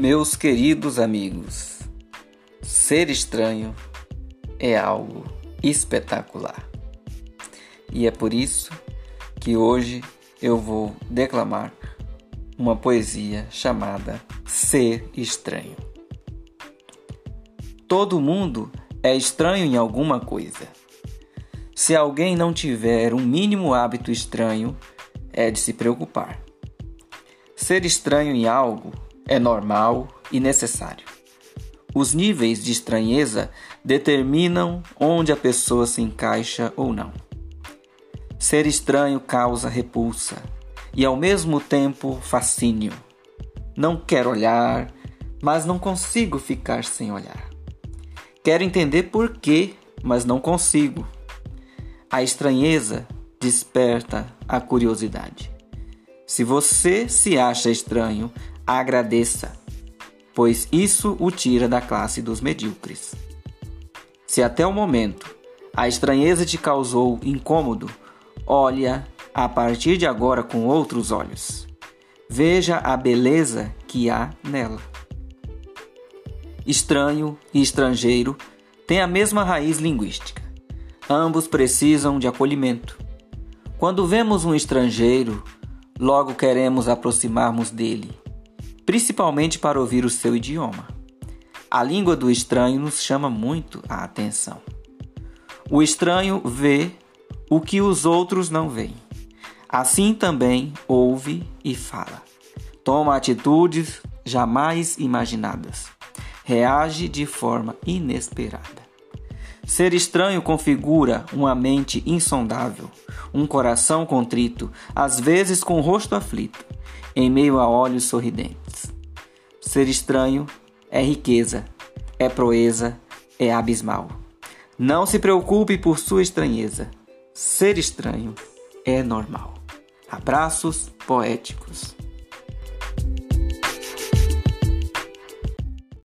Meus queridos amigos, ser estranho é algo espetacular. E é por isso que hoje eu vou declamar uma poesia chamada Ser Estranho. Todo mundo é estranho em alguma coisa. Se alguém não tiver um mínimo hábito estranho, é de se preocupar. Ser estranho em algo é normal e necessário. Os níveis de estranheza determinam onde a pessoa se encaixa ou não. Ser estranho causa repulsa e ao mesmo tempo fascínio. Não quero olhar, mas não consigo ficar sem olhar. Quero entender por quê, mas não consigo. A estranheza desperta a curiosidade. Se você se acha estranho, agradeça, pois isso o tira da classe dos medíocres. Se até o momento a estranheza te causou incômodo, olha a partir de agora com outros olhos. Veja a beleza que há nela. Estranho e estrangeiro têm a mesma raiz linguística. Ambos precisam de acolhimento. Quando vemos um estrangeiro, logo queremos aproximarmos dele principalmente para ouvir o seu idioma. A língua do estranho nos chama muito a atenção. O estranho vê o que os outros não veem. Assim também ouve e fala. Toma atitudes jamais imaginadas. Reage de forma inesperada. Ser estranho configura uma mente insondável, um coração contrito, às vezes com o rosto aflito, em meio a olhos sorridentes. Ser estranho é riqueza, é proeza, é abismal. Não se preocupe por sua estranheza. Ser estranho é normal. Abraços poéticos.